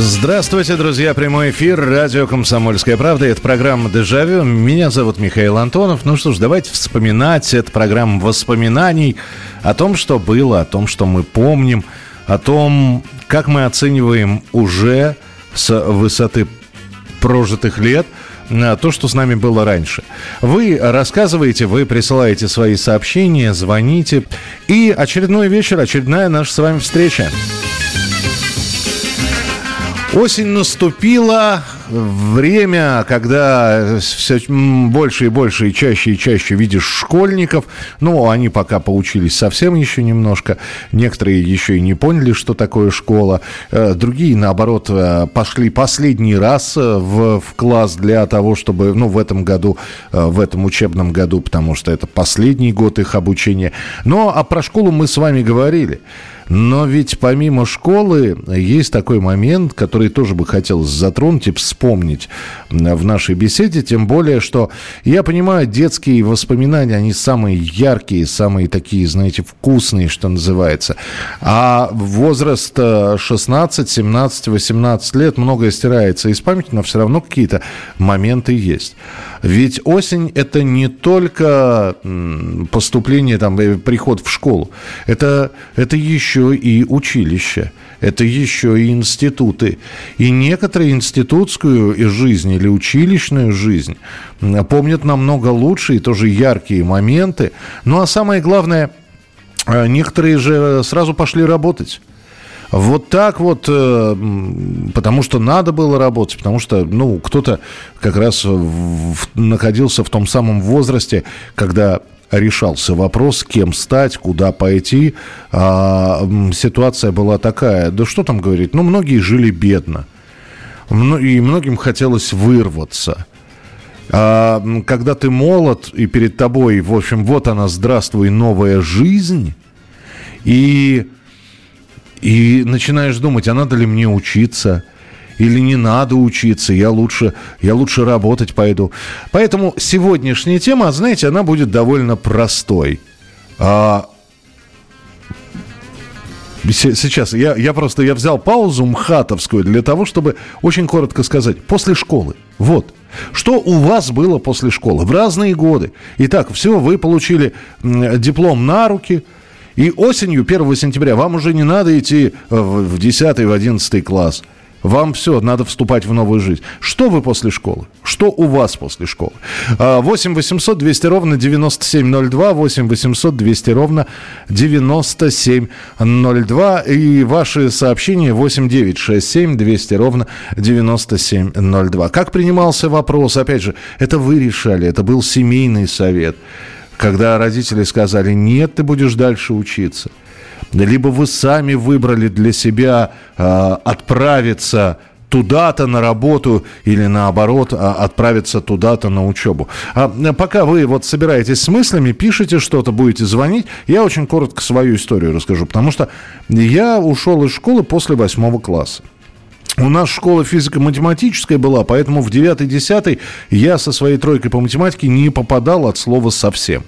Здравствуйте, друзья. Прямой эфир. Радио «Комсомольская правда». Это программа «Дежавю». Меня зовут Михаил Антонов. Ну что ж, давайте вспоминать. Это программа воспоминаний о том, что было, о том, что мы помним, о том, как мы оцениваем уже с высоты прожитых лет то, что с нами было раньше. Вы рассказываете, вы присылаете свои сообщения, звоните. И очередной вечер, очередная наша с вами встреча. Осень наступила, время, когда все больше и больше и чаще и чаще видишь школьников. Ну, они пока поучились совсем еще немножко. Некоторые еще и не поняли, что такое школа. Э, другие, наоборот, э, пошли последний раз э, в, в класс для того, чтобы, ну, в этом году, в этом учебном году, потому что это последний год их обучения. Но а про школу мы с вами говорили. Но ведь помимо школы есть такой момент, который тоже бы хотелось затронуть и вспомнить в нашей беседе. Тем более, что я понимаю, детские воспоминания, они самые яркие, самые такие, знаете, вкусные, что называется. А возраст 16, 17, 18 лет многое стирается из памяти, но все равно какие-то моменты есть. Ведь осень – это не только поступление, там, э, приход в школу. Это, это еще и училище. Это еще и институты. И некоторые институтскую жизнь или училищную жизнь помнят намного лучше и тоже яркие моменты. Ну а самое главное, э, некоторые же сразу пошли работать. Вот так вот, э, потому что надо было работать, потому что, ну, кто-то как раз в, находился в том самом возрасте, когда решался вопрос, кем стать, куда пойти. А, ситуация была такая, да что там говорить, ну, многие жили бедно. И многим хотелось вырваться. А, когда ты молод, и перед тобой, в общем, вот она, здравствуй, новая жизнь, и и начинаешь думать, а надо ли мне учиться, или не надо учиться, я лучше, я лучше работать пойду. Поэтому сегодняшняя тема, знаете, она будет довольно простой. А, Сейчас я, я просто я взял паузу мхатовскую для того, чтобы очень коротко сказать. После школы. Вот. Что у вас было после школы в разные годы? Итак, все, вы получили диплом на руки – и осенью, 1 сентября, вам уже не надо идти в 10 в 11 класс. Вам все, надо вступать в новую жизнь. Что вы после школы? Что у вас после школы? 8 800 200 ровно 9702, 8 800 200 ровно 9702. И ваши сообщения 8 9 6 7 200 ровно 9702. Как принимался вопрос? Опять же, это вы решали, это был семейный совет когда родители сказали, нет, ты будешь дальше учиться. Либо вы сами выбрали для себя э, отправиться туда-то на работу или наоборот а, отправиться туда-то на учебу. А пока вы вот собираетесь с мыслями, пишите что-то, будете звонить, я очень коротко свою историю расскажу, потому что я ушел из школы после восьмого класса. У нас школа физико-математическая была, поэтому в 9-10 я со своей тройкой по математике не попадал от слова совсем.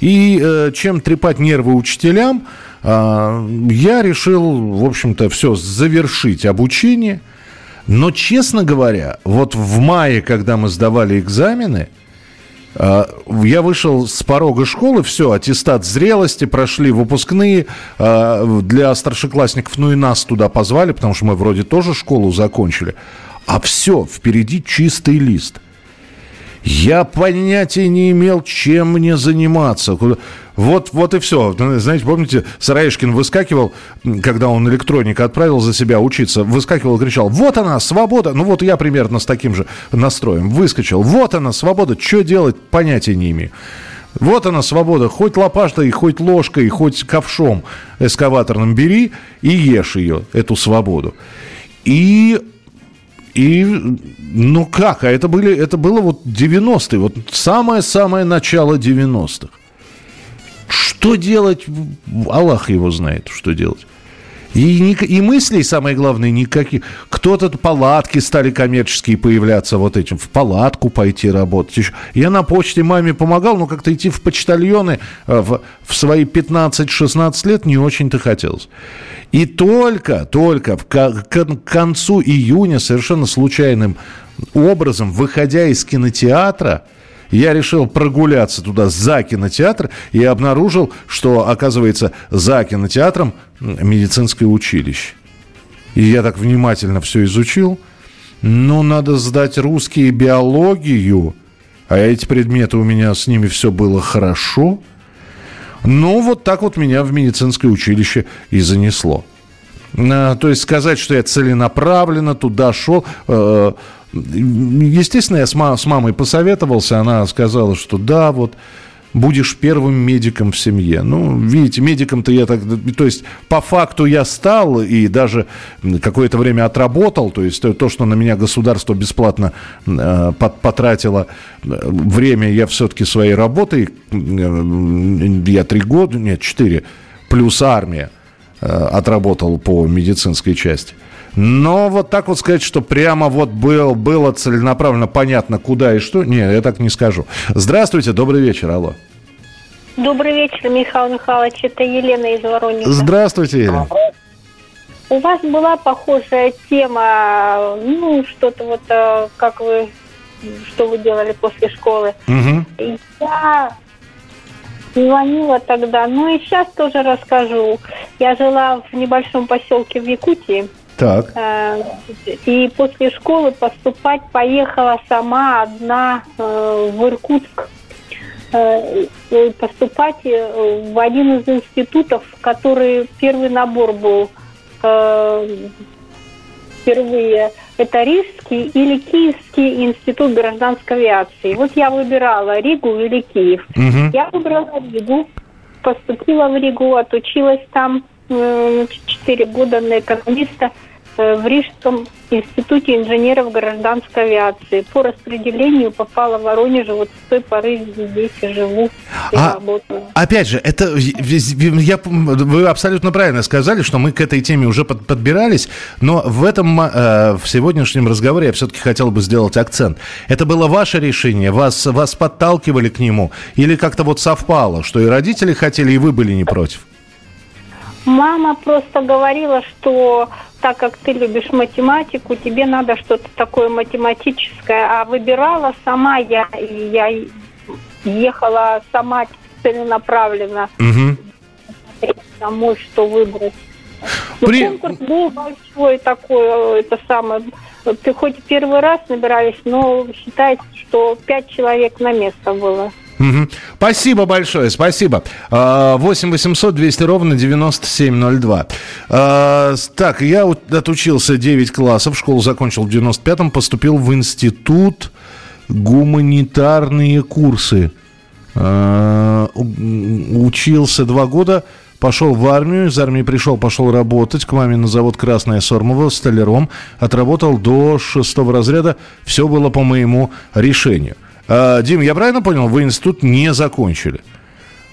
И э, чем трепать нервы учителям, э, я решил, в общем-то, все, завершить обучение. Но, честно говоря, вот в мае, когда мы сдавали экзамены, а, я вышел с порога школы, все, аттестат зрелости, прошли выпускные. А, для старшеклассников, ну и нас туда позвали, потому что мы вроде тоже школу закончили. А все, впереди чистый лист. Я понятия не имел, чем мне заниматься. Вот, вот и все. Знаете, помните, Сараишкин выскакивал, когда он электроника отправил за себя учиться, выскакивал и кричал, вот она, свобода. Ну вот я примерно с таким же настроем выскочил. Вот она, свобода. Что делать, понятия не имею. Вот она, свобода. Хоть лопатой, хоть ложкой, хоть ковшом эскаваторным бери и ешь ее, эту свободу. И и, ну как, а это, были, это было вот 90-е, вот самое-самое начало 90-х. Что делать? Аллах его знает, что делать. И, и мыслей, самое главное, никаких. Кто-то палатки стали коммерческие появляться вот этим. В палатку пойти работать. Я на почте маме помогал, но как-то идти в почтальоны э, в, в свои 15-16 лет не очень-то хотелось. И только, только к, к концу июня совершенно случайным образом, выходя из кинотеатра, я решил прогуляться туда за кинотеатр и обнаружил, что, оказывается, за кинотеатром медицинское училище. И я так внимательно все изучил. Ну, надо сдать русский и биологию. А эти предметы у меня с ними все было хорошо. Ну, вот так вот меня в медицинское училище и занесло. А, то есть сказать, что я целенаправленно туда шел, э, Естественно, я с, ма- с мамой посоветовался, она сказала, что да, вот будешь первым медиком в семье. Ну, видите, медиком-то я так... То есть, по факту я стал и даже какое-то время отработал. То есть, то, что на меня государство бесплатно э, потратило э, время, я все-таки своей работой... Э, я три года, нет, четыре, плюс армия э, отработал по медицинской части. Но вот так вот сказать, что прямо вот был, было целенаправленно понятно, куда и что, не, я так не скажу. Здравствуйте, добрый вечер, алло. Добрый вечер, Михаил Михайлович, это Елена из Воронежа. Здравствуйте, Елена. У вас была похожая тема, ну, что-то вот, э, как вы, что вы делали после школы. Угу. Я звонила тогда, ну и сейчас тоже расскажу. Я жила в небольшом поселке в Якутии. Так. Э, и после школы поступать поехала сама одна э, в Иркутск э, поступать в один из институтов, который первый набор был впервые. Это Рижский или Киевский институт гражданской авиации. Вот я выбирала Ригу или Киев. Угу. Я выбрала Ригу, поступила в Ригу, отучилась там 4 года на экономиста – Э, в Рижском институте инженеров гражданской авиации. По распределению попала в Воронеж, вот с той поры здесь и живу и а, работаю. Опять же, это я, вы абсолютно правильно сказали, что мы к этой теме уже под, подбирались, но в этом, э, в сегодняшнем разговоре я все-таки хотел бы сделать акцент. Это было ваше решение, вас, вас подталкивали к нему, или как-то вот совпало, что и родители хотели, и вы были не против? Мама просто говорила, что так как ты любишь математику, тебе надо что-то такое математическое. А выбирала сама я, и я ехала сама целенаправленно. Угу. Домой, что выбрать. Но При... конкурс был большой такой, это самое. Ты хоть первый раз набирались, но считается, что пять человек на место было. Спасибо большое, спасибо. 8 800 200 ровно 9702. А, так, я отучился 9 классов, школу закончил в 95-м, поступил в институт гуманитарные курсы. А, учился два года, пошел в армию, из армии пришел, пошел работать к маме на завод «Красная Сормова» столяром, отработал до шестого разряда, все было по моему решению. А, Дим, я правильно понял, вы институт не закончили?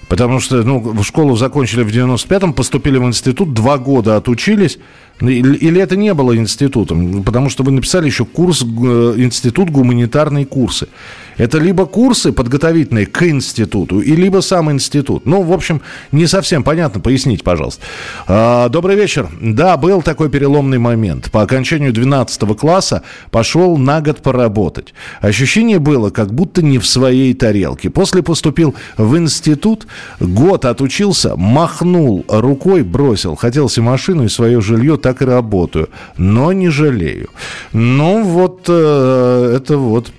Потому что, ну, школу закончили в 95-м, поступили в институт, два года отучились. Или это не было институтом? Потому что вы написали еще курс, э, институт гуманитарные курсы. Это либо курсы подготовительные к институту, и либо сам институт. Ну, в общем, не совсем понятно. Поясните, пожалуйста. А, добрый вечер. Да, был такой переломный момент. По окончанию 12 класса пошел на год поработать. Ощущение было, как будто не в своей тарелке. После поступил в институт, год отучился, махнул рукой, бросил. Хотел себе машину и свое жилье, так и работаю. Но не жалею. Ну, вот э, это вот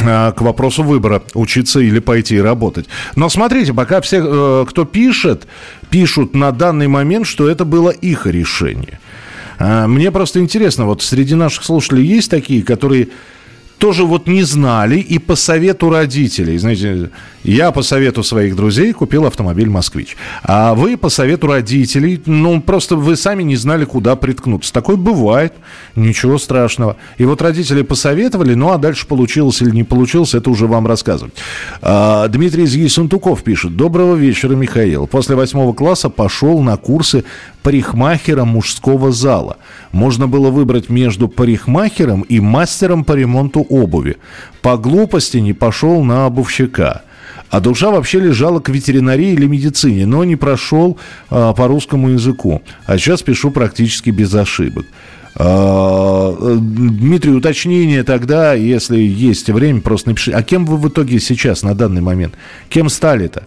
Э, к вопросу выбора, учиться или пойти работать. Но смотрите, пока все, э, кто пишет, пишут на данный момент, что это было их решение. Э, мне просто интересно, вот среди наших слушателей есть такие, которые тоже вот не знали и по совету родителей, знаете, я по совету своих друзей купил автомобиль «Москвич». А вы по совету родителей, ну, просто вы сами не знали, куда приткнуться. Такое бывает, ничего страшного. И вот родители посоветовали, ну, а дальше получилось или не получилось, это уже вам рассказывать. А, Дмитрий из Ессентуков пишет. Доброго вечера, Михаил. После восьмого класса пошел на курсы парикмахера мужского зала. Можно было выбрать между парикмахером и мастером по ремонту обуви. По глупости не пошел на обувщика. А душа вообще лежала к ветеринарии или медицине, но не прошел а, по русскому языку. А сейчас пишу практически без ошибок. А, Дмитрий, уточнение тогда, если есть время, просто напишите. А кем вы в итоге сейчас, на данный момент? Кем стали-то?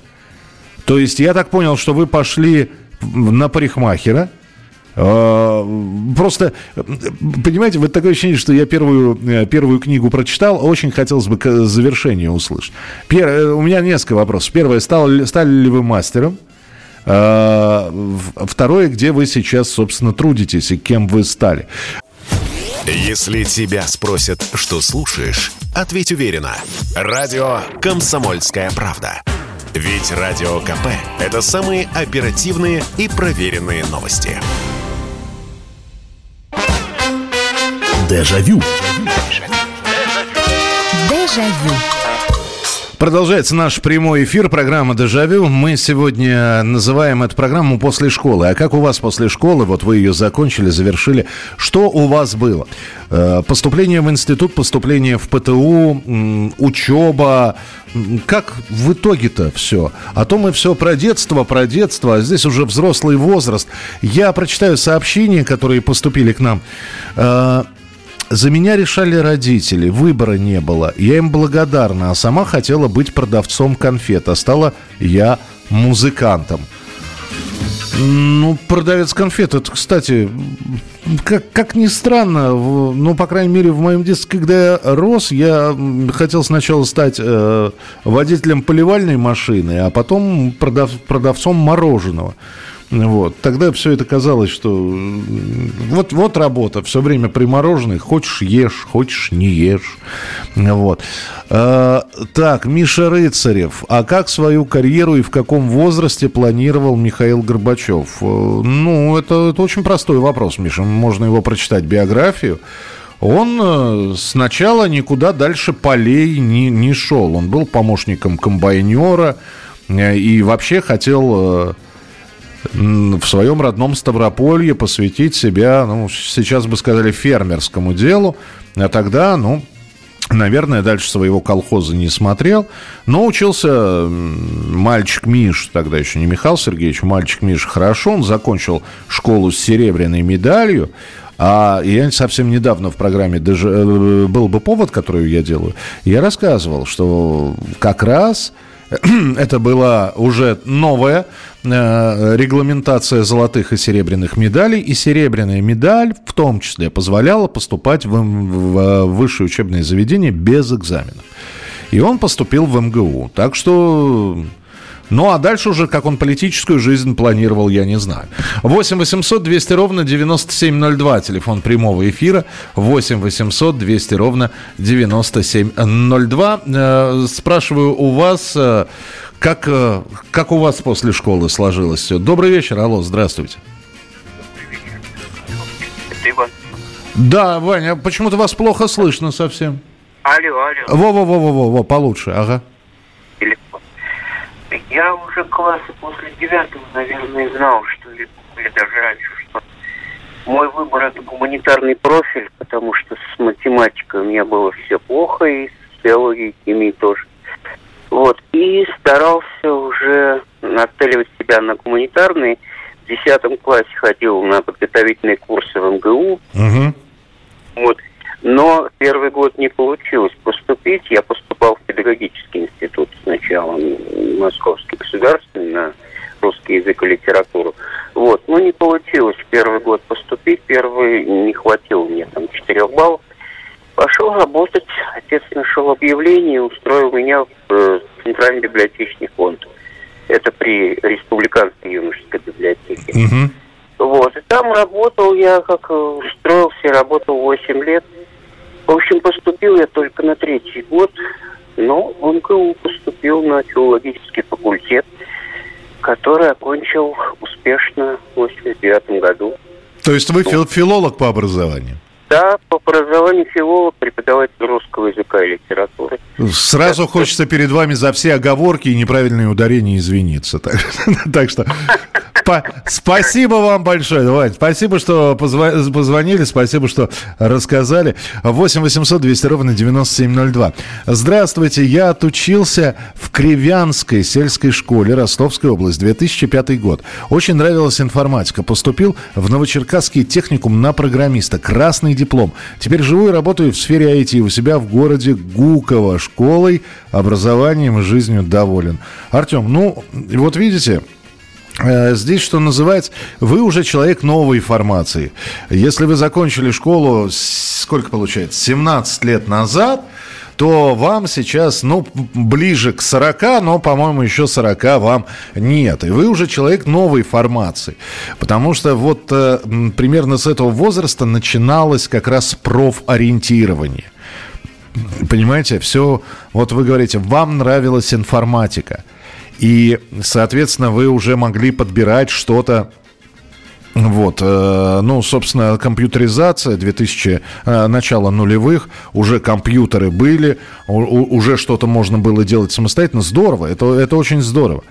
То есть я так понял, что вы пошли на парикмахера, а, Просто, понимаете, вот такое ощущение, что я первую, э, первую книгу прочитал, очень хотелось бы завершение услышать. Пер, э, у меня несколько вопросов. Первое, стал, стали ли вы мастером? А, второе, где вы сейчас, собственно, трудитесь и кем вы стали? Если тебя спросят, что слушаешь, ответь уверенно. Радио «Комсомольская правда». Ведь Радио КП – это самые оперативные и проверенные новости. Дежавю. Дежавю. Продолжается наш прямой эфир, программа «Дежавю». Мы сегодня называем эту программу «После школы». А как у вас после школы? Вот вы ее закончили, завершили. Что у вас было? Э, поступление в институт, поступление в ПТУ, учеба. Как в итоге-то все? А то мы все про детство, про детство, а здесь уже взрослый возраст. Я прочитаю сообщения, которые поступили к нам. За меня решали родители, выбора не было. Я им благодарна, а сама хотела быть продавцом конфет, а стала я музыкантом. Ну, продавец конфет, это, кстати, как, как ни странно, ну, по крайней мере, в моем детстве, когда я рос, я хотел сначала стать э, водителем поливальной машины, а потом продав, продавцом мороженого. Вот. Тогда все это казалось, что вот, вот работа, все время примороженный, хочешь ешь, хочешь не ешь. Вот. А, так, Миша Рыцарев. А как свою карьеру и в каком возрасте планировал Михаил Горбачев? Э, ну, это, это очень простой вопрос, Миша. Можно его прочитать биографию. Он э, сначала никуда дальше полей не, не шел. Он был помощником комбайнера э, и вообще хотел в своем родном Ставрополье посвятить себя, ну, сейчас бы сказали, фермерскому делу. А тогда, ну, Наверное, дальше своего колхоза не смотрел, но учился мальчик Миш, тогда еще не Михаил Сергеевич, мальчик Миш хорошо, он закончил школу с серебряной медалью, а я совсем недавно в программе даже э, был бы повод, который я делаю, я рассказывал, что как раз это была уже новая э, регламентация золотых и серебряных медалей, и серебряная медаль в том числе позволяла поступать в, в высшее учебное заведение без экзаменов. И он поступил в МГУ. Так что ну, а дальше уже, как он политическую жизнь планировал, я не знаю. 8 800 200 ровно 9702, телефон прямого эфира. 8 800 200 ровно 9702. Э, спрашиваю у вас, э, как, э, как у вас после школы сложилось все? Добрый вечер, алло, здравствуйте. Спасибо. Да, Ваня, почему-то вас плохо слышно совсем. Алло, алло. Во-во-во-во-во, во получше, ага. Я уже класса после девятого, наверное, знал, что или, или даже раньше, что мой выбор это гуманитарный профиль, потому что с математикой у меня было все плохо, и с биологией, химией тоже. Вот. И старался уже нацеливать себя на гуманитарные. В десятом классе ходил на подготовительные курсы в МГУ. Угу. Вот. Но первый год не получилось поступить. Я поступал в педагогический институт сначала, Московский государственный, на русский язык и литературу. Вот, но не получилось первый год поступить. Первый не хватило мне там 4 баллов. Пошел работать. Отец нашел объявление и устроил меня в э, Центральный библиотечный фонд. Это при Республиканской юношеской библиотеке. Угу. Вот. И там работал я, как устроился, работал 8 лет. В общем, поступил я только на третий год, но в МГУ поступил на филологический факультет, который окончил успешно в 89 году. То есть вы фил- филолог по образованию? Да, по образованию филолог, преподаватель русского языка и литературы. Сразу Так, хочется перед вами за все оговорки и неправильные ударения извиниться. Так, так что спасибо вам большое, Вань. Спасибо, что позвонили, спасибо, что рассказали. 8 800 200 ровно 9702. Здравствуйте, я отучился в Кривянской сельской школе Ростовской области, 2005 год. Очень нравилась информатика. Поступил в Новочеркасский техникум на программиста. Красный диплом. Теперь живу и работаю в сфере IT у себя в городе Гуково. Школой, образованием и жизнью доволен. Артем, ну, вот видите, Э, Здесь, что называется, вы уже человек новой формации. Если вы закончили школу, сколько получается, 17 лет назад, то вам сейчас, ну, ближе к 40, но, по-моему, еще 40 вам нет. И вы уже человек новой формации. Потому что вот э, примерно с этого возраста начиналось как раз профориентирование. Понимаете, все, вот вы говорите, вам нравилась информатика. И, соответственно, вы уже могли подбирать что-то вот, э, ну, собственно, компьютеризация 2000, э, начало нулевых, уже компьютеры были, уже что-то можно было делать самостоятельно. Здорово, это, это очень здорово.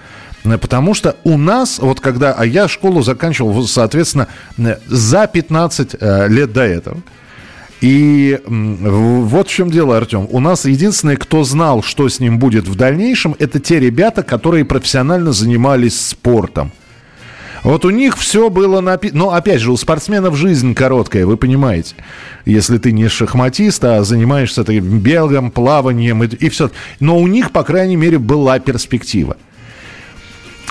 Э, Потому что у нас, вот когда, а я школу заканчивал, соответственно, за 15 э, лет до этого. И вот в чем дело, Артем. У нас единственное, кто знал, что с ним будет в дальнейшем, это те ребята, которые профессионально занимались спортом. Вот у них все было написано. Но опять же, у спортсменов жизнь короткая, вы понимаете. Если ты не шахматист, а занимаешься таким бегом, плаванием и, и все. Но у них, по крайней мере, была перспектива.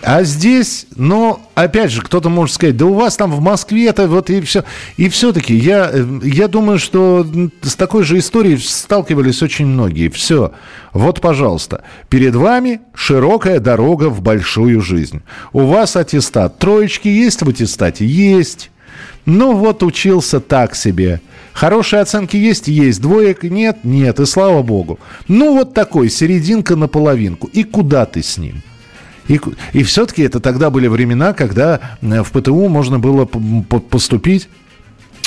А здесь, ну, опять же, кто-то может сказать, да у вас там в Москве это вот и все. И все-таки я, э, я думаю, что с такой же историей сталкивались очень многие. Все. Вот, пожалуйста, перед вами широкая дорога в большую жизнь. У вас аттестат. Троечки есть в аттестате? Есть. Ну вот учился так себе. Хорошие оценки есть? Есть. Двоек нет? Нет. И слава богу. Ну вот такой, серединка на половинку. И куда ты с ним? И, и все-таки это тогда были времена, когда э, в ПТУ можно было поступить.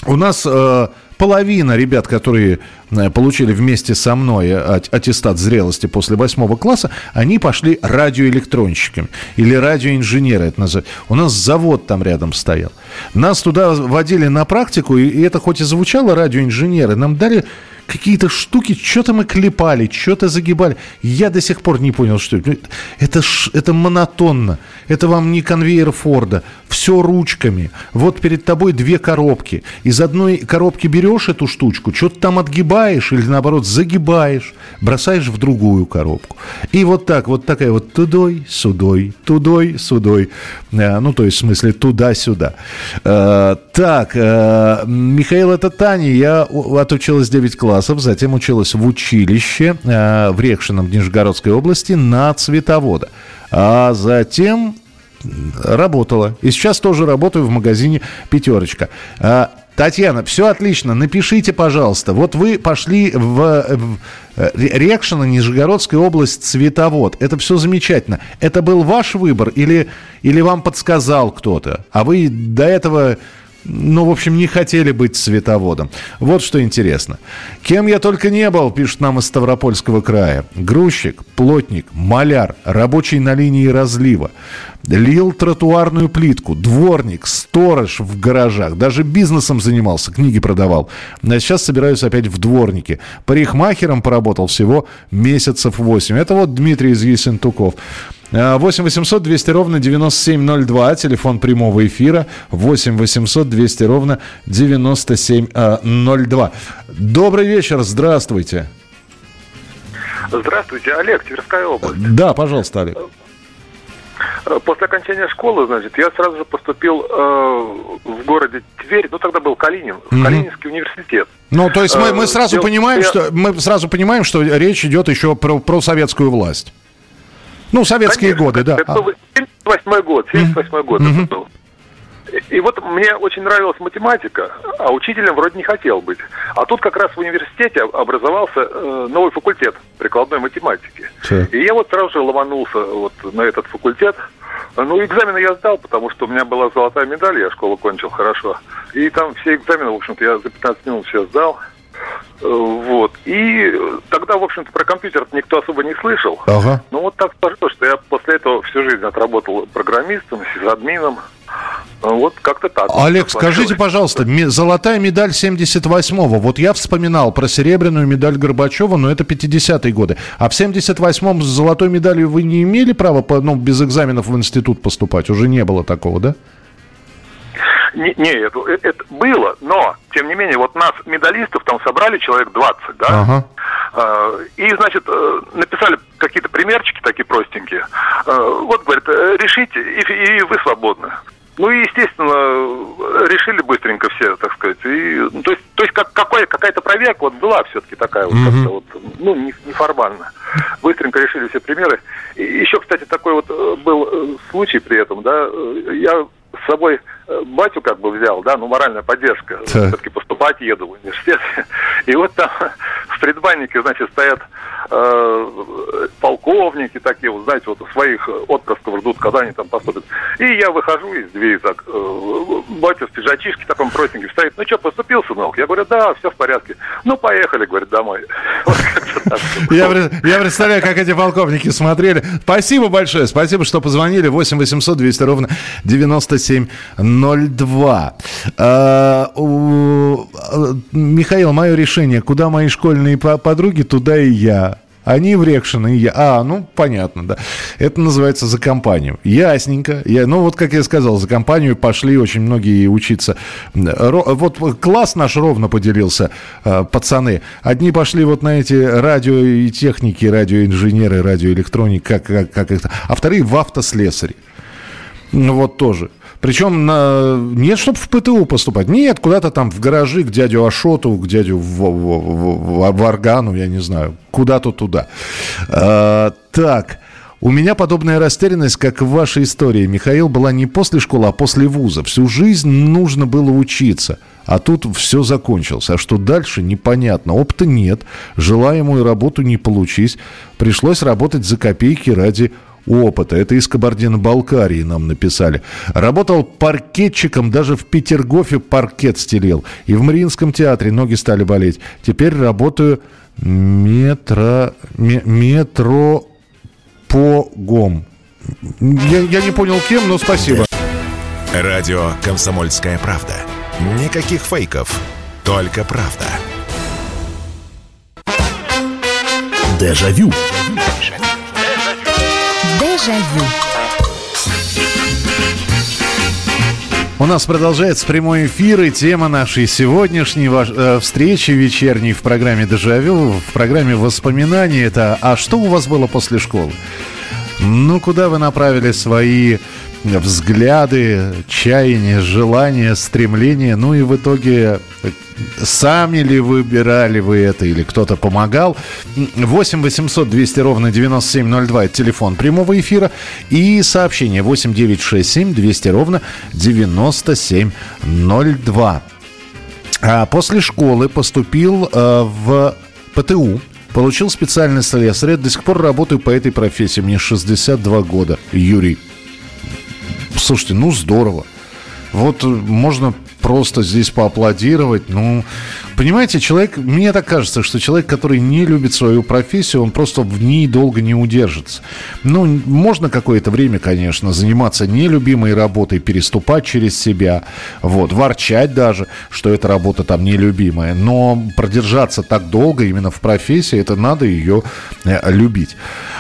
У нас э, половина ребят, которые э, получили вместе со мной ат- аттестат зрелости после восьмого класса, они пошли радиоэлектронщиками или радиоинженеры это называют. У нас завод там рядом стоял. Нас туда водили на практику, и, это хоть и звучало радиоинженеры, нам дали какие-то штуки, что-то мы клепали, что-то загибали. Я до сих пор не понял, что это. Это, ш- это монотонно. Это вам не конвейер Форда. Все ручками. Вот перед тобой две коробки. Из одной коробки берешь эту штучку, что-то там отгибаешь или наоборот загибаешь, бросаешь в другую коробку. И вот так, вот такая вот тудой, судой, тудой, судой. Э, Ну, то есть, в смысле, туда-сюда. Э, Так, э, Михаил, это Таня. Я отучилась 9 классов, затем училась в училище в Рекшином Нижегородской области на цветовода. А затем работала. И сейчас тоже работаю в магазине «Пятерочка». Татьяна, все отлично. Напишите, пожалуйста. Вот вы пошли в, в э, Рекшино, Нижегородская область, цветовод. Это все замечательно. Это был ваш выбор или, или вам подсказал кто-то? А вы до этого ну, в общем, не хотели быть цветоводом. Вот что интересно. Кем я только не был, пишет нам из Ставропольского края. Грузчик, плотник, маляр, рабочий на линии разлива. Лил тротуарную плитку, дворник, сторож в гаражах. Даже бизнесом занимался, книги продавал. А сейчас собираюсь опять в дворнике. Парикмахером поработал всего месяцев 8. Это вот Дмитрий из Ессентуков. 8 800 200 ровно 9702, телефон прямого эфира 8 800 200 ровно 9702. Добрый вечер, здравствуйте. Здравствуйте, Олег, Тверская область. Да, пожалуйста, Олег. Э, После окончания школы, значит, я сразу же поступил э, в городе Тверь, ну тогда был Калинин, в Мгм. Калининский университет. Ну, то есть мы, мы Э, сразу дело- понимаем, я- что мы сразу понимаем, что речь идет еще про, про советскую власть. Ну, советские Конечно, годы, да. Это был 78 год, 78 год Мгм. это был. И вот мне очень нравилась математика, а учителем вроде не хотел быть. А тут как раз в университете образовался э, новый факультет прикладной математики. Так. И я вот сразу же ломанулся вот на этот факультет. Ну, экзамены я сдал, потому что у меня была золотая медаль, я школу кончил хорошо. И там все экзамены, в общем-то, я за 15 минут все сдал. Э, Вот. И тогда, в общем-то, про компьютер никто особо не слышал. Ага. Ну, вот так сложилось, что я после этого всю жизнь отработал программистом, сисадмином. Вот как-то так. Олег, скажите, пожалуйста, золотая медаль 78-го. Вот я вспоминал про серебряную медаль Горбачева, но это 50-е годы. А в 78-м с золотой медалью вы не имели права по- ну, без экзаменов в институт поступать? Уже не было такого, да? Не, не, это, это было, но, тем не менее, вот нас, медалистов, там собрали человек 20, да? Ага. Э, И, значит, э, написали какие-то примерчики такие простенькие. Э, Вот, говорит, э, решите, и, и вы свободны. Ну и, естественно, решили быстренько все, так сказать. И, ну, то есть, то есть как, какой, какая-то проверка вот была все-таки такая вот, как-то вот, ну, не- неформально. Быстренько решили все примеры. И еще, кстати, такой вот был случай при этом, да, я с собой батю как бы взял, да, ну, моральная поддержка. Так. Все-таки поступать еду в университет. И вот там в предбаннике, значит, стоят э, полковники такие, вот, знаете, вот своих отпрысков ждут, когда они там поступят. И я выхожу из двери так, э, батя в пиджачишке таком простенький стоит. Ну что, поступил, сынок? Я говорю, да, все в порядке. Ну, поехали, говорит, домой. Я, пред- я представляю, как эти полковники смотрели. Спасибо большое. Спасибо, что позвонили. 8 800 200 ровно 9702. А, а, Михаил, мое решение. Куда мои школьные по- подруги, туда и я. Они в Рекшино, и я. А, ну, понятно, да. Это называется за компанию. Ясненько. Я, ну, вот, как я сказал, за компанию пошли очень многие учиться. Ро- вот класс наш ровно поделился, э, пацаны. Одни пошли вот на эти радио и техники, радиоинженеры, радиоэлектроники, как, как, как их, а вторые в автослесари. Ну, вот тоже. Причем на... нет, чтобы в ПТУ поступать. Нет, куда-то там в гаражи к дядю Ашоту, к дядю Варгану, я не знаю. Куда-то туда. А, так. У меня подобная растерянность, как в вашей истории. Михаил была не после школы, а после вуза. Всю жизнь нужно было учиться. А тут все закончилось. А что дальше, непонятно. Опыта нет. Желаемую работу не получить. Пришлось работать за копейки ради опыта. Это из Кабардино-Балкарии нам написали. Работал паркетчиком, даже в Петергофе паркет стелил. И в Мариинском театре ноги стали болеть. Теперь работаю метро... ме- метропогом. Я, я не понял кем, но спасибо. Радио «Комсомольская правда». Никаких фейков, только правда. Дежавю. Дежавю. У нас продолжается прямой эфир, и тема нашей сегодняшней э, встречи вечерней в программе «Дежавю», в программе «Воспоминания» это «А что у вас было после школы?» Ну, куда вы направили свои взгляды, чаяния, желания, стремления? Ну и в итоге э, сами ли выбирали вы это или кто-то помогал? 8 800 200 ровно 9702 это телефон прямого эфира и сообщение 8 967 200 ровно 9702. А после школы поступил э, в ПТУ, получил специальный слесаря. До сих пор работаю по этой профессии. Мне 62 года. Юрий. Слушайте, ну здорово. Вот э, можно просто здесь поаплодировать. Ну, понимаете, человек, мне так кажется, что человек, который не любит свою профессию, он просто в ней долго не удержится. Ну, можно какое-то время, конечно, заниматься нелюбимой работой, переступать через себя, вот, ворчать даже, что эта работа там нелюбимая, но продержаться так долго именно в профессии, это надо ее э, любить.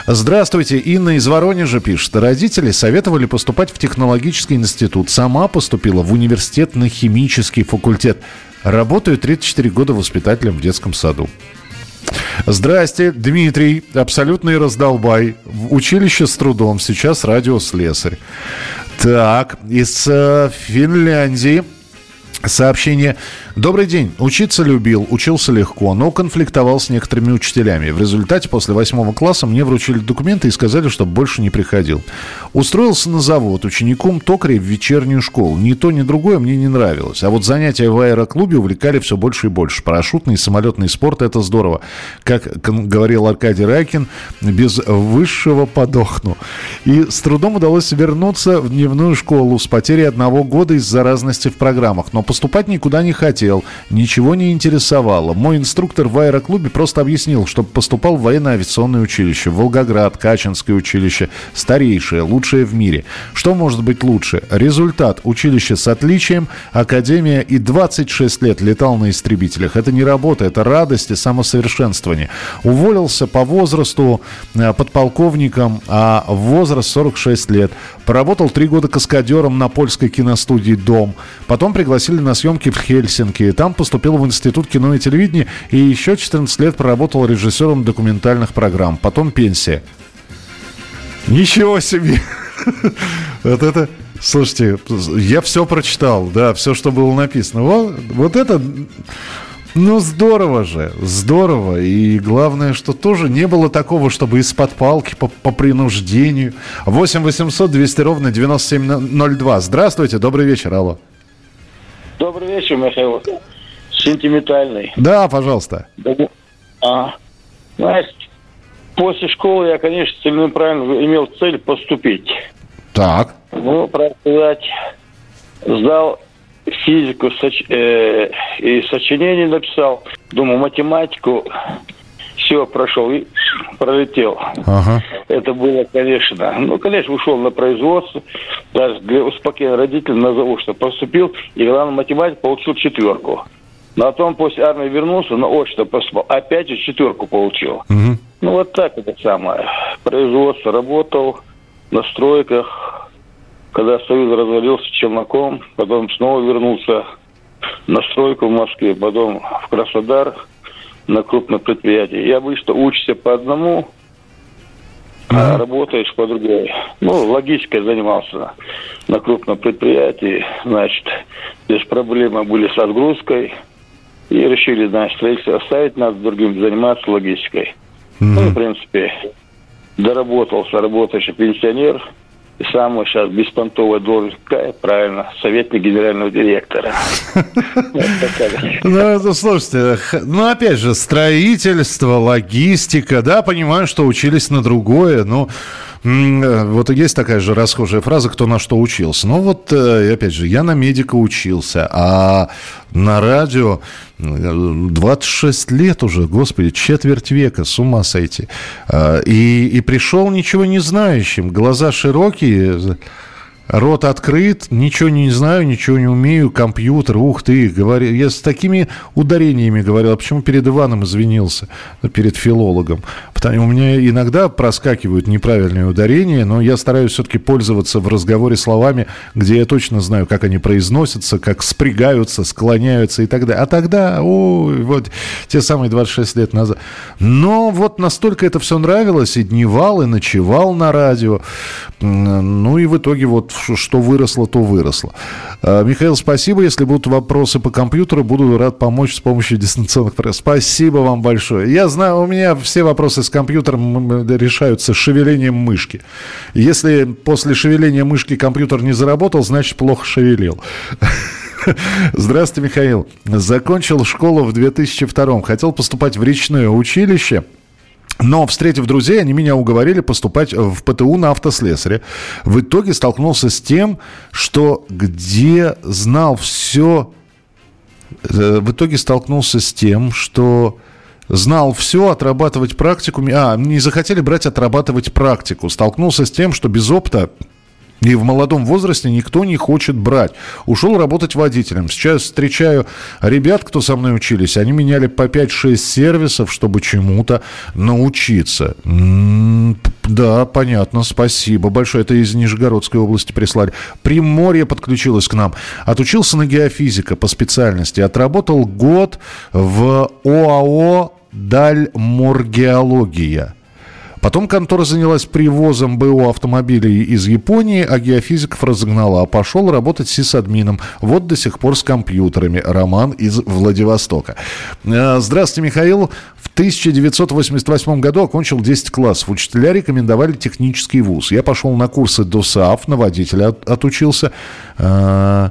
Здравствуйте, Инна из Воронежа пишет. Родители советовали поступать в технологический институт. Сама поступила в университет на химический факультет. Работаю 34 года воспитателем в детском саду. Здрасте, Дмитрий, абсолютный раздолбай. В училище с трудом, сейчас радиослесарь. Так, из э, Финляндии Сообщение. Добрый день. Учиться любил, учился легко, но конфликтовал с некоторыми учителями. В результате после восьмого класса мне вручили документы и сказали, чтобы больше не приходил. Устроился на завод учеником токаря в вечернюю школу. Ни то, ни другое мне не нравилось. А вот занятия в аэроклубе увлекали все больше и больше. Парашютный и самолетный спорт – это здорово. Как говорил Аркадий Райкин, без высшего подохну. И с трудом удалось вернуться в дневную школу с потерей одного года из-за разности в программах. Но поступать никуда не хотел, ничего не интересовало. Мой инструктор в аэроклубе просто объяснил, чтобы поступал в военно-авиационное училище, Волгоград, Качинское училище, старейшее, лучшее в мире. Что может быть лучше? Результат. Училище с отличием, академия и 26 лет летал на истребителях. Это не работа, это радость и самосовершенствование. Уволился по возрасту э, подполковником, а возраст 46 лет. Поработал три года каскадером на польской киностудии «Дом». Потом пригласили на съемки в Хельсинки. Там поступил в Институт кино и телевидения и еще 14 лет проработал режиссером документальных программ. Потом пенсия. Ничего себе! Вот это... Слушайте, я все прочитал, да, все, что было написано. Вот, вот это... Ну, здорово же, здорово. И главное, что тоже не было такого, чтобы из-под палки по, по принуждению. 8 800 200 ровно 9702. Здравствуйте, добрый вечер, алло. Добрый вечер, Михаил. Сентиментальный. Да, пожалуйста. А, знаешь, после школы я, конечно, целенаправленно имел цель поступить. Так. Ну, правда сказать, сдал физику соч... э, и сочинение написал. Думаю, математику все прошел и пролетел. Ага. Это было, конечно, ну, конечно, ушел на производство, даже для успокоения родителей назову, что поступил, и главное, математик получил четверку. Но потом после армии вернулся, на очно поступал, опять же четверку получил. Угу. Ну, вот так это самое. Производство работал на стройках, когда Союз развалился челноком, потом снова вернулся на стройку в Москве, потом в Краснодар – на крупном предприятии. И обычно учишься по одному, а работаешь по другой. Ну, логистикой занимался на крупном предприятии, значит, здесь проблемы были с отгрузкой, и решили, значит, строительство оставить, надо другим заниматься логистикой. Mm-hmm. Ну, в принципе, доработался, работающий пенсионер – и самая сейчас беспонтовая должность какая, правильно, советник генерального директора. Ну, слушайте, ну, опять же, строительство, логистика, да, понимаю, что учились на другое, но вот есть такая же расхожая фраза, кто на что учился. Ну вот, э, опять же, я на медика учился, а на радио 26 лет уже, господи, четверть века, с ума сойти. И, и пришел ничего не знающим, глаза широкие, Рот открыт, ничего не знаю, ничего не умею, компьютер, ух ты, говорю, я с такими ударениями говорил, а почему перед Иваном извинился, перед филологом? Потому у меня иногда проскакивают неправильные ударения, но я стараюсь все-таки пользоваться в разговоре словами, где я точно знаю, как они произносятся, как спрягаются, склоняются и так далее. А тогда, ой, вот те самые 26 лет назад. Но вот настолько это все нравилось, и дневал, и ночевал на радио. Ну и в итоге вот что выросло, то выросло. А, Михаил, спасибо. Если будут вопросы по компьютеру, буду рад помочь с помощью дистанционных программ. Спасибо вам большое. Я знаю, у меня все вопросы с компьютером решаются шевелением мышки. Если после шевеления мышки компьютер не заработал, значит, плохо шевелил. Здравствуйте, Михаил. Закончил школу в 2002 Хотел поступать в речное училище – но, встретив друзей, они меня уговорили поступать в ПТУ на автослесаре. В итоге столкнулся с тем, что где знал все... Э, в итоге столкнулся с тем, что знал все, отрабатывать практику... А, не захотели брать отрабатывать практику. Столкнулся с тем, что без опыта и в молодом возрасте никто не хочет брать. Ушел работать водителем. Сейчас встречаю ребят, кто со мной учились. Они меняли по 5-6 сервисов, чтобы чему-то научиться. Да, понятно. Спасибо большое. Это из Нижегородской области прислали. Приморье подключилось к нам. Отучился на геофизика по специальности. Отработал год в ОАО «Дальморгеология». Потом контора занялась привозом БУ автомобилей из Японии, а геофизиков разогнала. А пошел работать сисадмином. Вот до сих пор с компьютерами. Роман из Владивостока. Э, здравствуйте, Михаил. В 1988 году окончил 10 классов. Учителя рекомендовали технический вуз. Я пошел на курсы ДОСААФ, на водителя отучился. Э,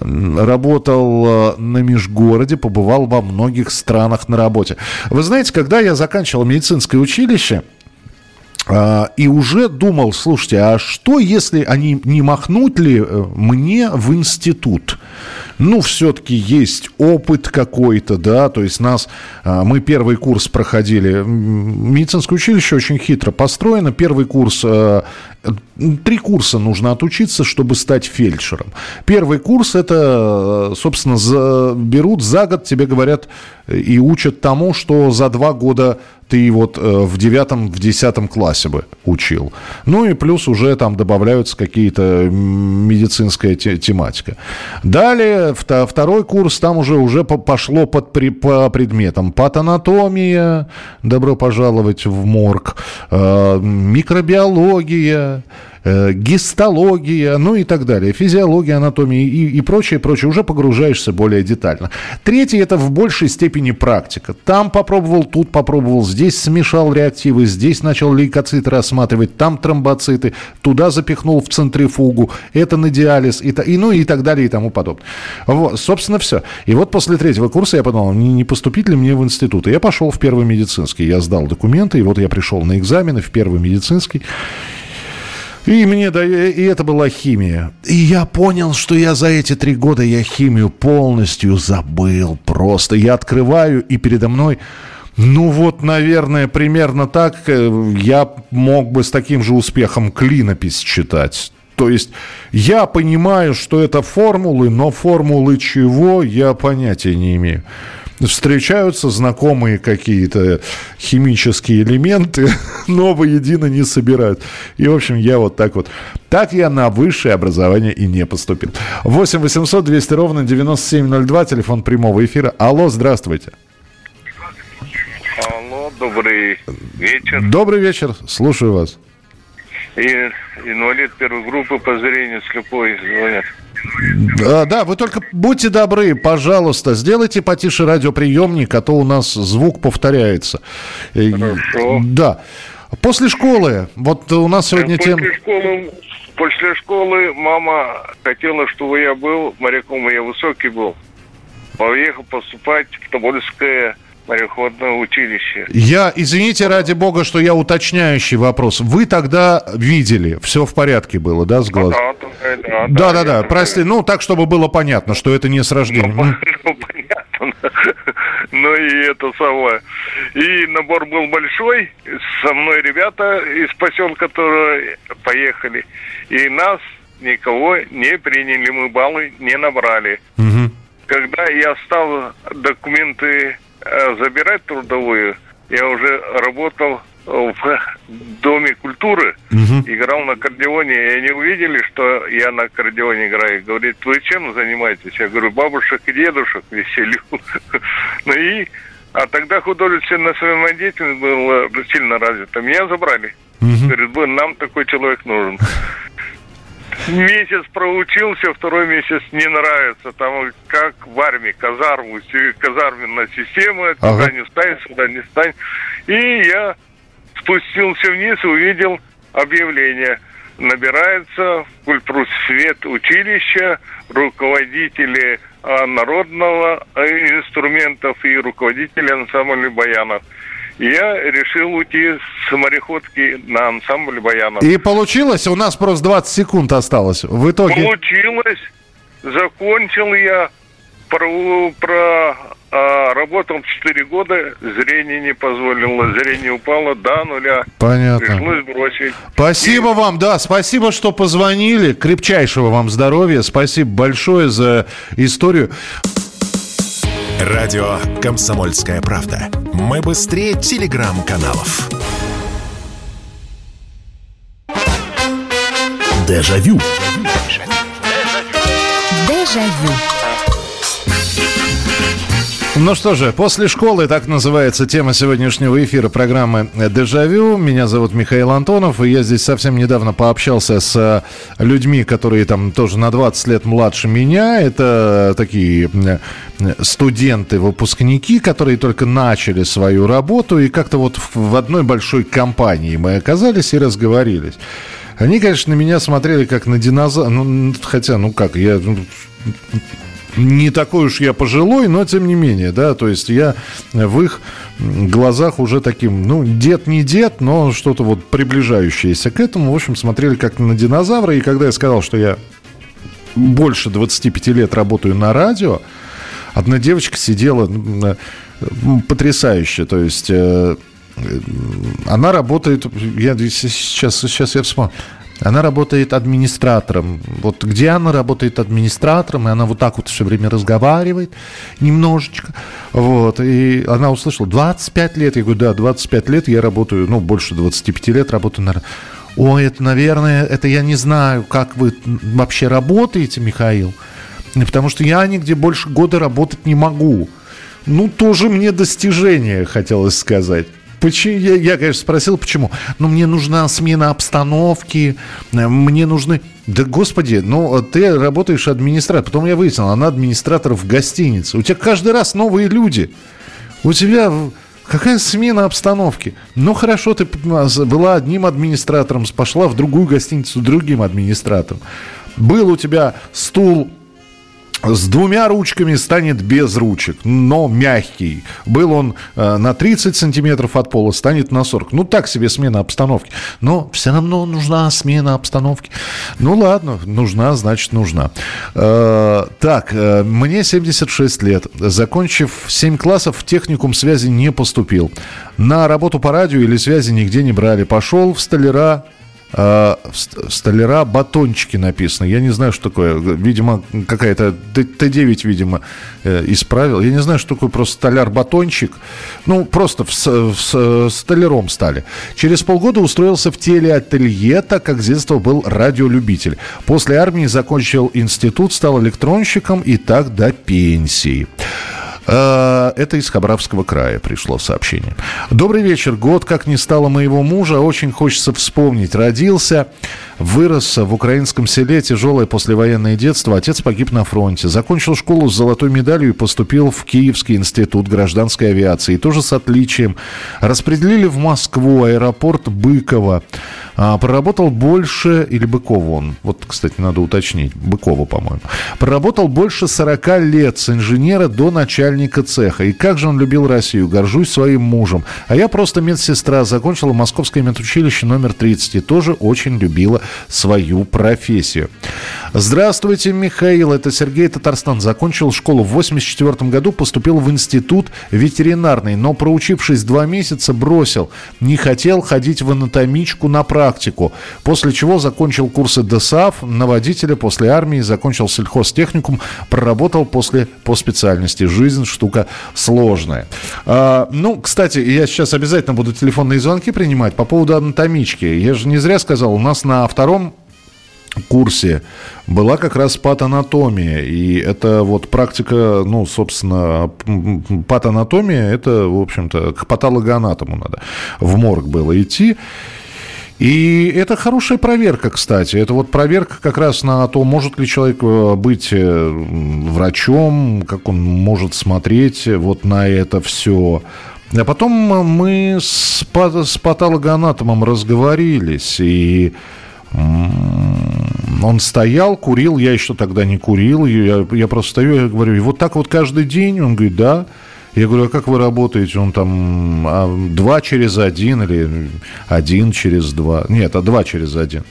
работал э, на межгороде, побывал во многих странах на работе. Вы знаете, когда я заканчивал медицинское училище, и уже думал, слушайте, а что, если они не махнут ли э, мне в институт? Ну, все-таки есть опыт какой-то, да, то есть нас, а, мы первый курс проходили, медицинское училище очень хитро построено, первый курс э, Три курса нужно отучиться, чтобы стать фельдшером. Первый курс это, собственно, за, берут за год, тебе говорят и учат тому, что за два года ты вот э, в девятом, в десятом классе бы учил. Ну и плюс уже там добавляются какие-то медицинская тематика. Далее второй курс там уже уже пошло под по предметам. Патанатомия, добро пожаловать в морг, э, микробиология, э, гистология, ну и так далее, физиология, анатомия и, и прочее, прочее, уже погружаешься более детально. Третий – это в большей степени практика. Там попробовал, тут попробовал, здесь смешал реактивы, здесь начал лейкоциты рассматривать, там тромбоциты, туда запихнул в центрифугу, это на диализ, и, и, ну и так далее и тому подобное. Вот, собственно, все. И вот после третьего курса я подумал, не, не поступить ли мне в институт. И я пошел в первый медицинский. Я сдал документы, и вот я пришел на экзамены в первый медицинский. И мне да, и это была химия. И я понял, что я за эти три года я химию полностью забыл. Просто я открываю, и передо мной ну вот, наверное, примерно так э, я мог бы с таким же успехом клинопись читать. То есть я понимаю, что это формулы, но формулы чего я понятия не имею встречаются знакомые какие-то химические элементы, но воедино не собирают. И, в общем, я вот так вот. Так я на высшее образование и не поступил. 8 800 200 ровно 9702, телефон прямого эфира. Алло, здравствуйте. Алло, добрый вечер. Добрый вечер, слушаю вас. И инвалид первой группы по зрению слепой звонят. Да, да, вы только будьте добры, пожалуйста, сделайте потише радиоприемник, а то у нас звук повторяется. Хорошо. Да. После школы, вот у нас сегодня после тема... Школы, после школы мама хотела, чтобы я был моряком, и я высокий был. Поехал поступать в Тобольское мореходное училище. Я, извините, ради бога, что я уточняющий вопрос. Вы тогда видели, все в порядке было, да, с глаз? Да, да, да, да, да, прости, ну так, чтобы было понятно, что это не с рождения. Ну, ну понятно. Ну и это самое. И набор был большой. Со мной ребята из поселка, которые поехали. И нас никого не приняли, мы баллы не набрали. Угу. Когда я стал документы забирать трудовую, я уже работал в Доме культуры, угу. играл на аккордеоне, и они увидели, что я на аккордеоне играю. Говорит, вы чем занимаетесь? Я говорю, бабушек и дедушек веселю. ну и, а тогда художественная самодеятельность была сильно развита. Меня забрали. Угу. Говорит, нам такой человек нужен. Месяц проучился, второй месяц не нравится. Там как в армии, казарму, казарменная система, ага. туда не встань, сюда не встань. И я спустился вниз и увидел объявление. Набирается в культпросвет училища руководители а, народного а, инструментов и руководители ансамбля баянов я решил уйти с мореходки на ансамбль баянов. И получилось? У нас просто 20 секунд осталось. В итоге... Получилось. Закончил я про, про а, работал 4 года, зрение не позволило, зрение упало до нуля. Понятно. Пришлось бросить. Спасибо И... вам, да, спасибо, что позвонили. Крепчайшего вам здоровья. Спасибо большое за историю. Радио «Комсомольская правда». Мы быстрее телеграм-каналов. Дежавю. Дежавю. Ну что же, после школы, так называется тема сегодняшнего эфира программы «Дежавю». Меня зовут Михаил Антонов, и я здесь совсем недавно пообщался с людьми, которые там тоже на 20 лет младше меня. Это такие студенты, выпускники, которые только начали свою работу, и как-то вот в одной большой компании мы оказались и разговорились. Они, конечно, на меня смотрели как на динозавра. Ну, хотя, ну как, я ну, не такой уж я пожилой, но тем не менее, да, то есть я в их глазах уже таким, ну, дед не дед, но что-то вот приближающееся к этому, в общем, смотрели как на динозавра, и когда я сказал, что я больше 25 лет работаю на радио, одна девочка сидела потрясающе, то есть э, она работает, я сейчас, сейчас я вспомню, она работает администратором. Вот где она работает администратором, и она вот так вот все время разговаривает немножечко. Вот, и она услышала, 25 лет. Я говорю, да, 25 лет я работаю, ну, больше 25 лет работаю на... Ой, это, наверное, это я не знаю, как вы вообще работаете, Михаил. Потому что я нигде больше года работать не могу. Ну, тоже мне достижение, хотелось сказать. Почему? Я, я, конечно, спросил, почему. Но мне нужна смена обстановки, мне нужны... Да, господи, ну, ты работаешь администратором. Потом я выяснил, она администратор в гостинице. У тебя каждый раз новые люди. У тебя какая смена обстановки? Ну, хорошо, ты была одним администратором, пошла в другую гостиницу другим администратором. Был у тебя стул с двумя ручками станет без ручек, но мягкий. Был он э, на 30 сантиметров от пола, станет на 40. Ну, так себе смена обстановки. Но все равно нужна смена обстановки. Ну, ладно, нужна, значит, нужна. Э, так, э, мне 76 лет. Закончив 7 классов, в техникум связи не поступил. На работу по радио или связи нигде не брали. Пошел в столяра э, столяра батончики написано. Я не знаю, что такое. Видимо, какая-то Т9, видимо, э, исправил. Я не знаю, что такое просто столяр-батончик. Ну, просто в, в, столяром стали. Через полгода устроился в телеателье, так как с детства был радиолюбитель. После армии закончил институт, стал электронщиком и так до пенсии. Э, это из Хабаровского края пришло сообщение. Добрый вечер. Год как не стало моего мужа. Очень хочется вспомнить. Родился, вырос в украинском селе. Тяжелое послевоенное детство. Отец погиб на фронте. Закончил школу с золотой медалью и поступил в Киевский институт гражданской авиации. Тоже с отличием. Распределили в Москву аэропорт Быкова. Проработал больше, или Быкова он, вот, кстати, надо уточнить, Быкова, по-моему. Проработал больше 40 лет с инженера до начальника цеха. И как же он любил Россию, горжусь своим мужем. А я просто медсестра, закончила Московское медучилище номер 30 и тоже очень любила свою профессию. Здравствуйте, Михаил, это Сергей Татарстан. Закончил школу в 84 году, поступил в институт ветеринарный, но проучившись два месяца, бросил. Не хотел ходить в анатомичку на практику, после чего закончил курсы ДСАФ на водителя, после армии закончил сельхозтехникум, проработал после по специальности. Жизнь штука сложная. А, ну, кстати, я сейчас обязательно буду телефонные звонки принимать по поводу анатомички. Я же не зря сказал, у нас на втором курсе была как раз патанатомия. И это вот практика, ну, собственно, патанатомия, это, в общем-то, к патологоанатому надо в морг было идти. И это хорошая проверка, кстати. Это вот проверка как раз на то, может ли человек э, быть э, врачом, как он может смотреть вот на это все. А потом мы с, с патологоанатомом разговорились, и он стоял, курил, я еще тогда не курил, я, я просто стою и говорю, и вот так вот каждый день? Он говорит, да. Я говорю, а как вы работаете? Он там а, два через один или один через два? Нет, а два через один.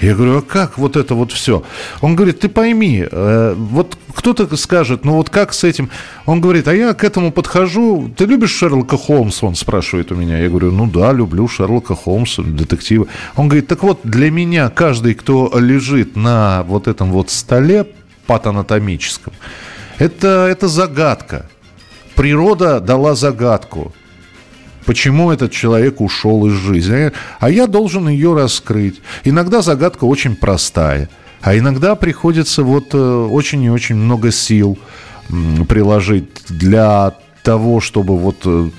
Я говорю, а как вот это вот все? Он говорит, ты пойми, э, вот кто-то скажет, ну вот как с этим? Он говорит, а я к этому подхожу. Ты любишь Шерлока Холмса? Он спрашивает у меня. Я говорю, ну да, люблю Шерлока Холмса, детективы. Он говорит, так вот, для меня каждый, кто лежит на вот этом вот столе патанатомическом, это, это загадка природа дала загадку. Почему этот человек ушел из жизни? А я должен ее раскрыть. Иногда загадка очень простая. А иногда приходится вот э, очень и очень много сил приложить для того, чтобы вот э,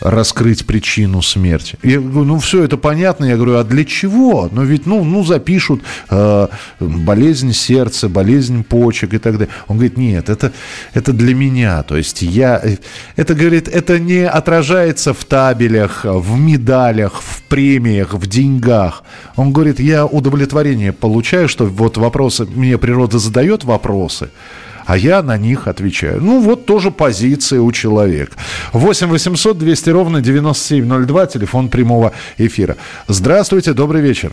раскрыть причину смерти. Я говорю, ну все это понятно. Я говорю, а для чего? Ну ведь, ну, ну запишут э, болезнь сердца, болезнь почек и так далее. Он говорит, нет, это, это для меня. То есть я, это, говорит, это не отражается в табелях, в медалях, в премиях, в деньгах. Он говорит, я удовлетворение получаю, что вот вопросы, мне природа задает вопросы, а я на них отвечаю. Ну, вот тоже позиция у человека. 8 800 200 ровно 9702, телефон прямого эфира. Здравствуйте, добрый вечер.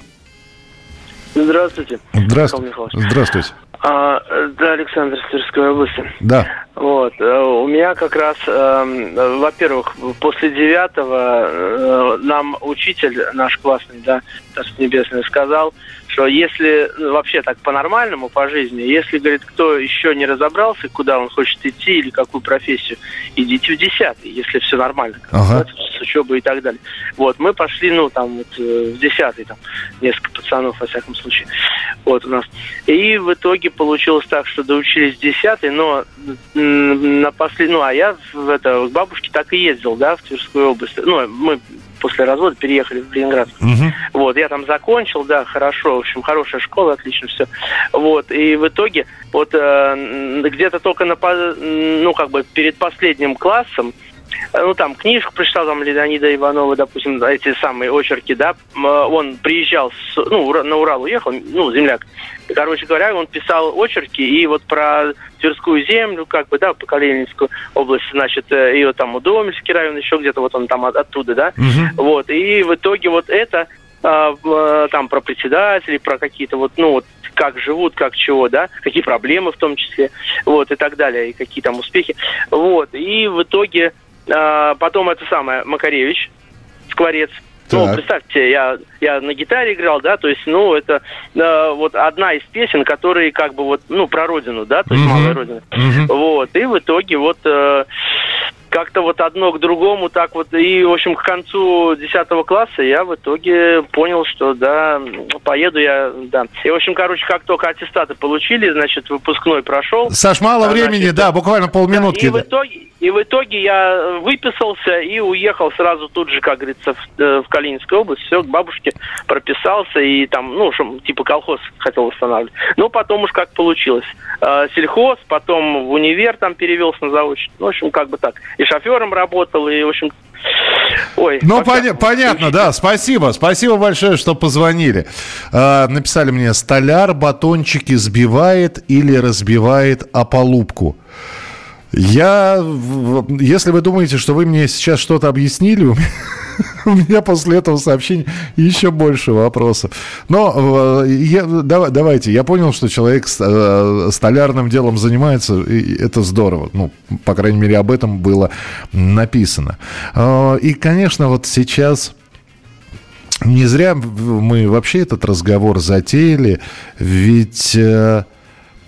Здравствуйте. Здравствуйте. Здравствуйте. А, да, Александр из Тверской области. Да. Вот. Э, у меня как раз, э, во-первых, после девятого э, нам учитель наш классный, да, Небесное, сказал, что если ну, вообще так по-нормальному, по жизни, если, говорит, кто еще не разобрался, куда он хочет идти или какую профессию, идите в десятый, если все нормально, ага. с учебой и так далее. Вот, мы пошли, ну, там, вот, э, в десятый, там, несколько пацанов, во всяком случае, вот у нас. И в итоге получилось так, что доучились в десятый, но на послед... ну, а я в это, к бабушке так и ездил, да, в Тверскую область. Ну, мы после развода переехали в Ленинград. Угу. Вот, я там закончил, да, хорошо, в общем, хорошая школа, отлично все. Вот, и в итоге вот э, где-то только на, ну, как бы перед последним классом ну, там, книжку прочитал, там, Леонида Иванова, допустим, эти самые очерки, да, он приезжал, с, ну, на Урал уехал, ну, земляк, короче говоря, он писал очерки, и вот про Тверскую землю, как бы, да, по Калининскую область, значит, э, и вот там Удомельский район, еще где-то вот он там оттуда, да, угу. вот, и в итоге вот это там про председателей, про какие-то вот, ну, вот как живут, как чего, да, какие проблемы в том числе, вот, и так далее, и какие там успехи. Вот, и в итоге а, потом это самое, Макаревич, Скворец. Ну, так. Ну, представьте, я, я на гитаре играл, да, то есть, ну, это э, вот одна из песен, которые как бы вот, ну, про родину, да, то есть mm-hmm. малая родина. Mm-hmm. Вот, и в итоге вот э, как-то вот одно к другому так вот. И, в общем, к концу 10 класса я в итоге понял, что, да, поеду я, да. И, в общем, короче, как только аттестаты получили, значит, выпускной прошел. Саш, мало а, времени, значит, да, буквально полминутки. Да, и, в итоге, и в итоге я выписался и уехал сразу тут же, как говорится, в, э, в Калининскую область. Все, к бабушке прописался и там, ну, что, типа колхоз хотел восстанавливать. Но потом уж как получилось. Э, сельхоз, потом в универ там перевелся на заочно. Ну, в общем, как бы так. И шофером работал, и, в общем, Ой, ну, поня- понятно, да. Спасибо. Спасибо большое, что позвонили. Э, написали мне, столяр батончики сбивает или разбивает ополубку. Я, если вы думаете, что вы мне сейчас что-то объяснили, у меня после этого сообщения еще больше вопросов. Но э, я, давайте, я понял, что человек э, столярным делом занимается, и это здорово. Ну, по крайней мере, об этом было написано. Э, и, конечно, вот сейчас... Не зря мы вообще этот разговор затеяли, ведь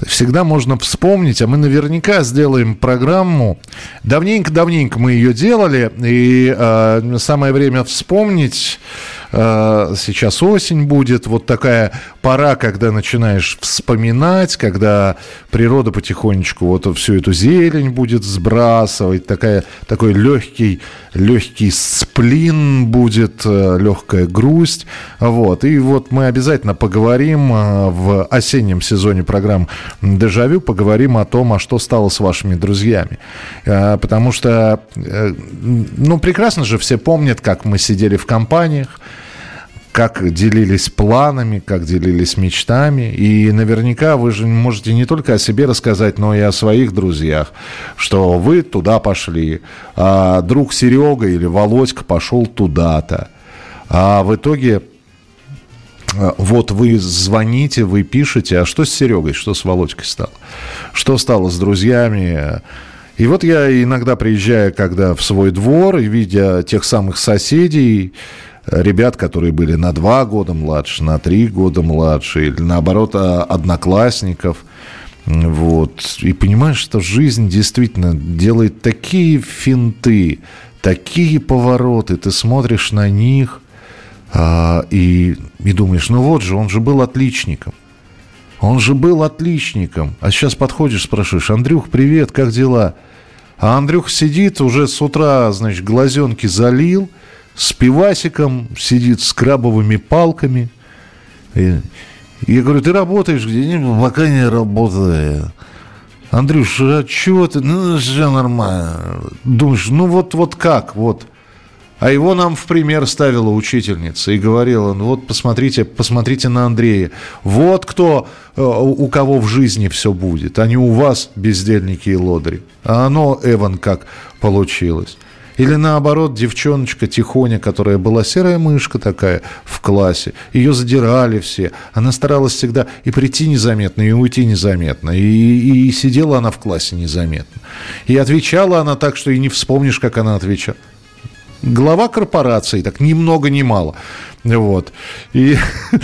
всегда можно вспомнить, а мы наверняка сделаем программу. Давненько-давненько мы ее делали, и э, самое время вспомнить. Э, сейчас осень будет, вот такая пора, когда начинаешь вспоминать, когда природа потихонечку вот всю эту зелень будет сбрасывать, такая, такой легкий, легкий сплин будет, э, легкая грусть. Вот. И вот мы обязательно поговорим э, в осеннем сезоне программ «Дежавю», поговорим о том, а что стало с вашими друзьями. Потому что, ну, прекрасно же все помнят, как мы сидели в компаниях, как делились планами, как делились мечтами. И наверняка вы же можете не только о себе рассказать, но и о своих друзьях, что вы туда пошли, а друг Серега или Володька пошел туда-то. А в итоге а, вот вы звоните, вы пишете, а что с Серегой, что с Володькой стало? Что стало с друзьями? И вот я иногда приезжаю, когда в свой двор, видя тех самых соседей, ребят, которые были на два года младше, на три года младше, или наоборот, а, одноклассников. Вот. И понимаешь, что жизнь действительно делает такие финты, такие повороты. Ты смотришь на них а, и, и думаешь, ну вот же, он же был отличником. Он же был отличником. А сейчас подходишь, спрашиваешь, Андрюх, привет, как дела? А Андрюх сидит уже с утра, значит, глазенки залил, с пивасиком, сидит с крабовыми палками. И, я говорю, ты работаешь где? Пока не работаю. Андрюш, а чего ты? Ну, все нормально. Думаешь, ну вот, вот как, вот. А его нам в пример ставила учительница и говорила, ну вот посмотрите, посмотрите на Андрея. Вот кто, э, у кого в жизни все будет, а не у вас, бездельники и лодыри. А оно, Эван, как получилось. Или наоборот, девчоночка Тихоня, которая была серая мышка такая в классе, ее задирали все. Она старалась всегда и прийти незаметно, и уйти незаметно. И, и, и сидела она в классе незаметно. И отвечала она так, что и не вспомнишь, как она отвечала глава корпорации, так ни много ни мало. Вот. И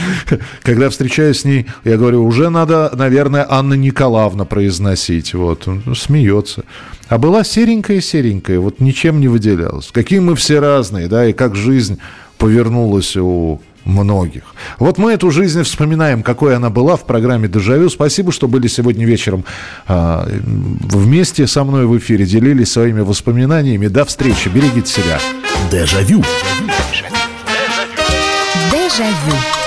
когда встречаюсь с ней, я говорю, уже надо, наверное, Анна Николаевна произносить. Вот. Смеется. А была серенькая-серенькая, вот ничем не выделялась. Какие мы все разные, да, и как жизнь повернулась у многих. Вот мы эту жизнь вспоминаем, какой она была в программе «Дежавю». Спасибо, что были сегодня вечером а, вместе со мной в эфире, делились своими воспоминаниями. До встречи, берегите себя. Дежавю. Дежавю.